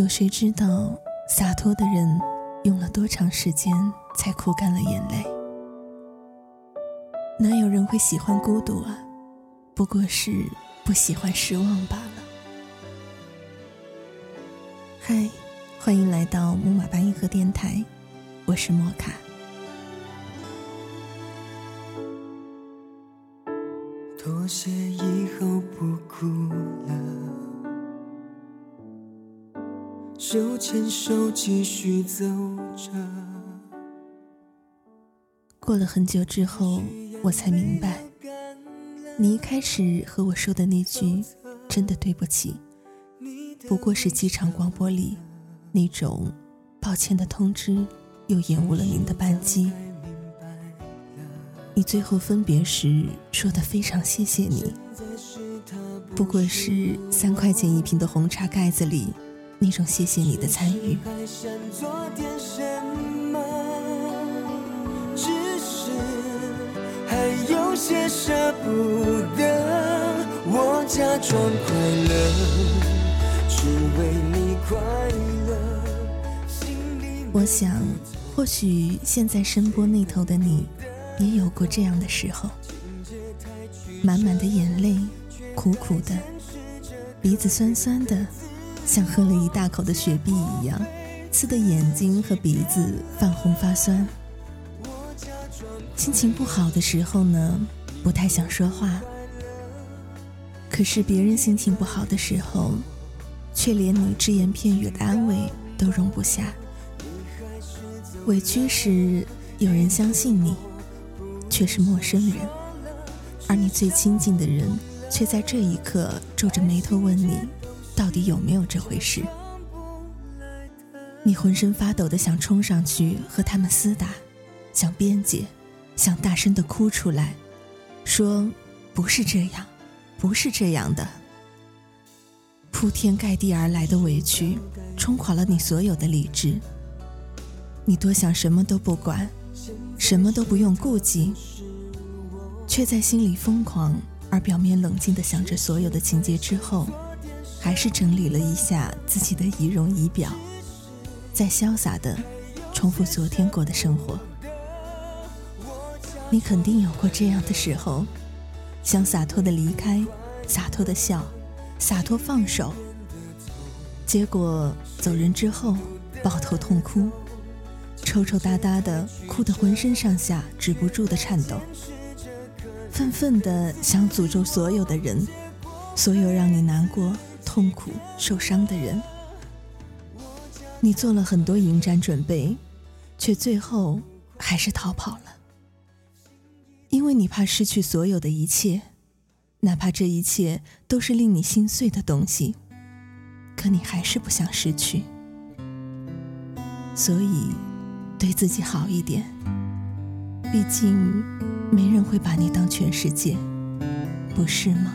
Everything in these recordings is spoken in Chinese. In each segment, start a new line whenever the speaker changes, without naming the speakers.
有谁知道洒脱的人用了多长时间才哭干了眼泪？哪有人会喜欢孤独啊？不过是不喜欢失望罢了。嗨，欢迎来到木马八音盒电台，我是莫卡。
妥协以后不哭了。手牵手继续走着。
过了很久之后，我才明白，你一开始和我说的那句“真的对不起”，不过是机场广播里那种抱歉的通知，又延误了您的班机。你最后分别时说的非常谢谢你，不过是三块钱一瓶的红茶盖子里。那种谢谢你的参与。我想，或许现在声波那头的你，也有过这样的时候，满满的眼泪，苦苦的，鼻子酸酸的。像喝了一大口的雪碧一样，刺的眼睛和鼻子泛红发酸。心情不好的时候呢，不太想说话。可是别人心情不好的时候，却连你只言片语的安慰都容不下。委屈时有人相信你，却是陌生人；而你最亲近的人，却在这一刻皱着眉头问你。到底有没有这回事？你浑身发抖的想冲上去和他们厮打，想辩解，想大声的哭出来，说不是这样，不是这样的。铺天盖地而来的委屈，冲垮了你所有的理智。你多想什么都不管，什么都不用顾忌，却在心里疯狂而表面冷静的想着所有的情节之后。还是整理了一下自己的仪容仪表，再潇洒的重复昨天过的生活。你肯定有过这样的时候，想洒脱的离开，洒脱的笑，洒脱放手，结果走人之后抱头痛哭，抽抽搭搭的哭得浑身上下止不住的颤抖，愤愤的想诅咒所有的人，所有让你难过。痛苦、受伤的人，你做了很多迎战准备，却最后还是逃跑了，因为你怕失去所有的一切，哪怕这一切都是令你心碎的东西，可你还是不想失去，所以对自己好一点，毕竟没人会把你当全世界，不是吗？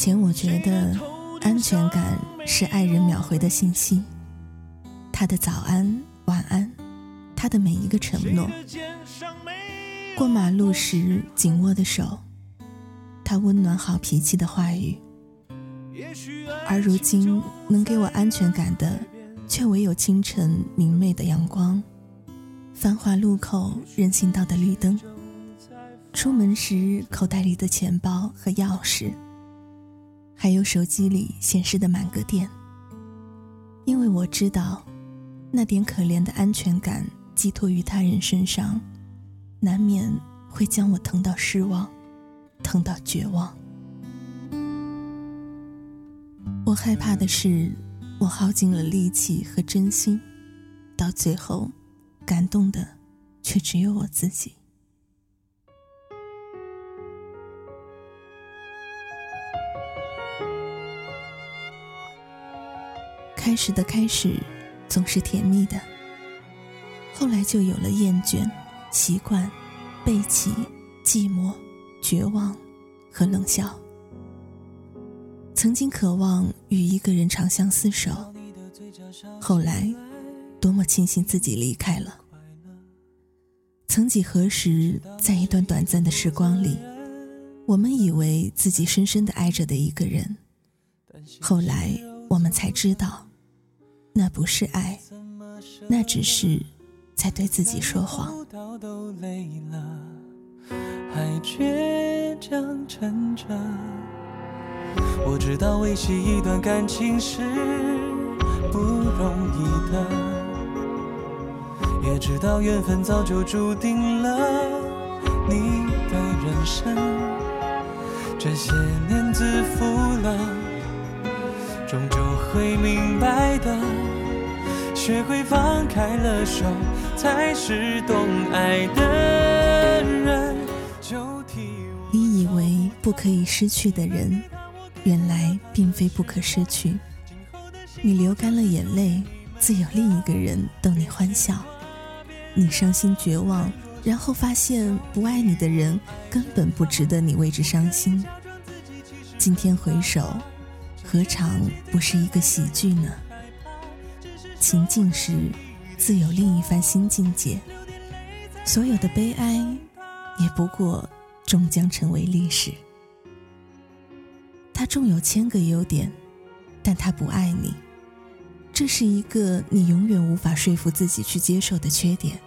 前我觉得安全感是爱人秒回的信息，他的早安、晚安，他的每一个承诺，过马路时紧握的手，他温暖好脾气的话语。而如今能给我安全感的，却唯有清晨明媚的阳光，繁华路口人行道的绿灯，出门时口袋里的钱包和钥匙。还有手机里显示的满格电，因为我知道，那点可怜的安全感寄托于他人身上，难免会将我疼到失望，疼到绝望。我害怕的是，我耗尽了力气和真心，到最后，感动的却只有我自己。开始的开始总是甜蜜的，后来就有了厌倦、习惯、背弃、寂寞、绝望和冷笑。曾经渴望与一个人长相厮守，后来多么庆幸自己离开了。曾几何时，在一段短暂的时光里，我们以为自己深深的爱着的一个人，后来我们才知道。那不是爱，那只是在对自己说谎。
还倔强撑着。我知道维系一段感情是不容易的，也知道缘分早就注定了你的人生。这些年自负了。终究会明白的，学会放开了手，才是懂爱的人。
你以为不可以失去的人，原来并非不可失去。你流干了眼泪，自有另一个人逗你欢笑。你伤心绝望，然后发现不爱你的人根本不值得你为之伤心。今天回首。何尝不是一个喜剧呢？情境时，自有另一番新境界。所有的悲哀，也不过终将成为历史。他纵有千个优点，但他不爱你，这是一个你永远无法说服自己去接受的缺点。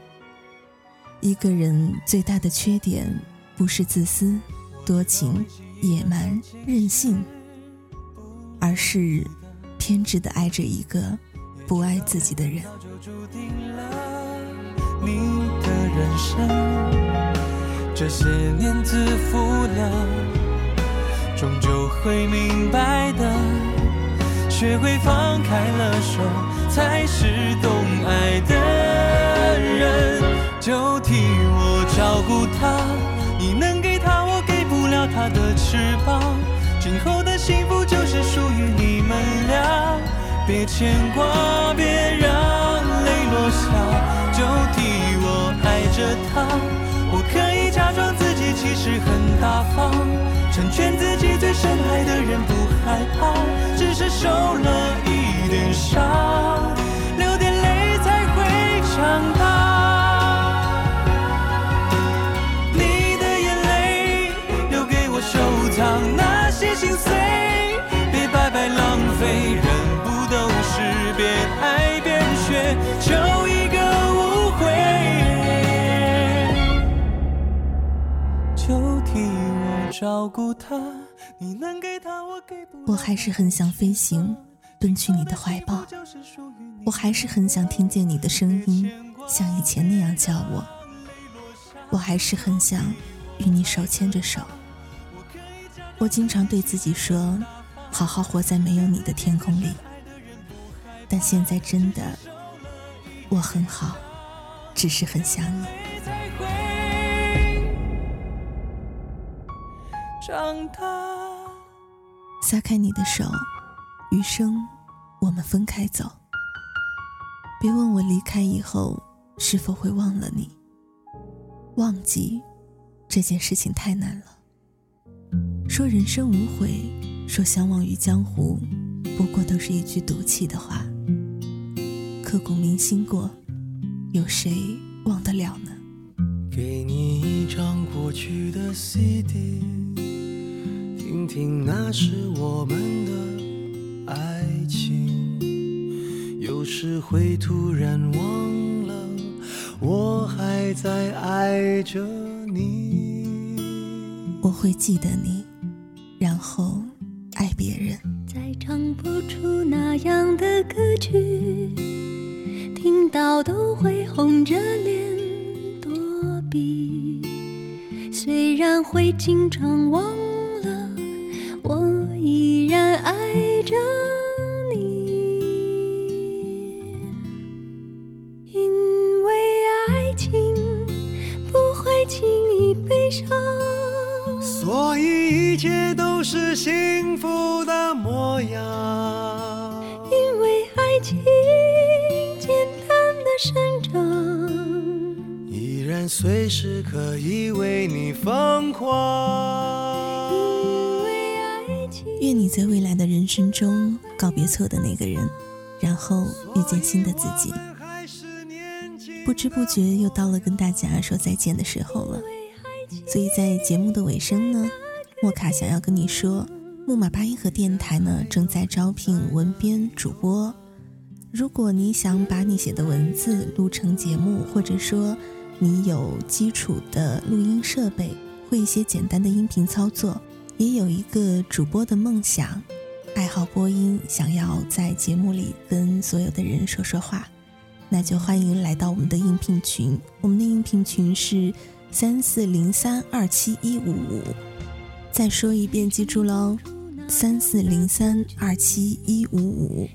一个人最大的缺点，不是自私、多情、野蛮、任性。而是偏执的爱着一个不爱自己的人。
你的人生这些年自负了，终究会明白的。学会放开了手，才是懂爱的人。就替我照顾他，你能给他，我给不了他的翅膀。今后幸福就是属于你们俩，别牵挂，别让泪落下，就替我爱着他。我可以假装自己其实很大方，成全自己最深爱的人，不害怕，只是受了一点伤，流点泪才会长大。心碎，别白白浪费，人不都是边爱边学，求一个无悔。就替我照顾他，你能给他，我给不
我还是很想飞行，奔去你的怀抱。我还是很想听见你的声音，像以前那样叫我。我还是很想与你手牵着手。我经常对自己说，好好活在没有你的天空里。但现在真的，我很好，只是很想你。长大，撒开你的手，余生我们分开走。别问我离开以后是否会忘了你，忘记这件事情太难了。说人生无悔，说相忘于江湖，不过都是一句赌气的话。刻骨铭心过，有谁忘得了呢？
给你一张过去的 CD，听听那是我们的爱情。有时会突然忘了，我还在爱着你。
我会记得你，然后爱别人。
再唱不出那样的歌曲，听到都会红着脸躲避。虽然会经常忘了，我依然爱着
的模样。
因为爱情简单的生长，
依然随时可以为你疯狂。
因为爱情
愿你在未来的人生中告别错的那个人，然后遇见新的自己。不知不觉又到了跟大家说再见的时候了，所以在节目的尾声呢，莫卡想要跟你说，木马八音盒电台呢正在招聘文编主播。如果你想把你写的文字录成节目，或者说你有基础的录音设备，会一些简单的音频操作，也有一个主播的梦想，爱好播音，想要在节目里跟所有的人说说话。那就欢迎来到我们的应聘群，我们的应聘群是三四零三二七一五五。再说一遍，记住喽，三四零三二七一五五。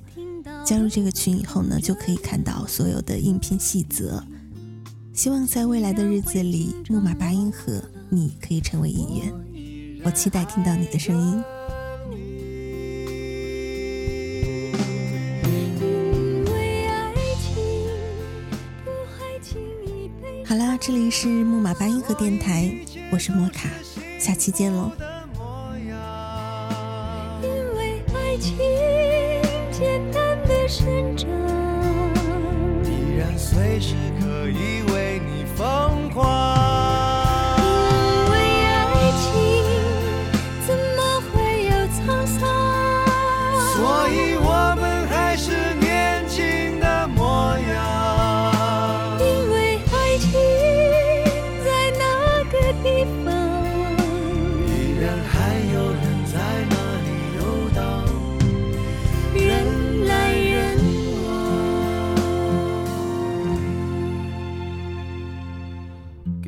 加入这个群以后呢，就可以看到所有的应聘细则。希望在未来的日子里，木马八音盒你可以成为一员。我期待听到你的声音。好啦，这里是木马八音盒电台，我是莫卡，下期见喽。
生长，
依然随时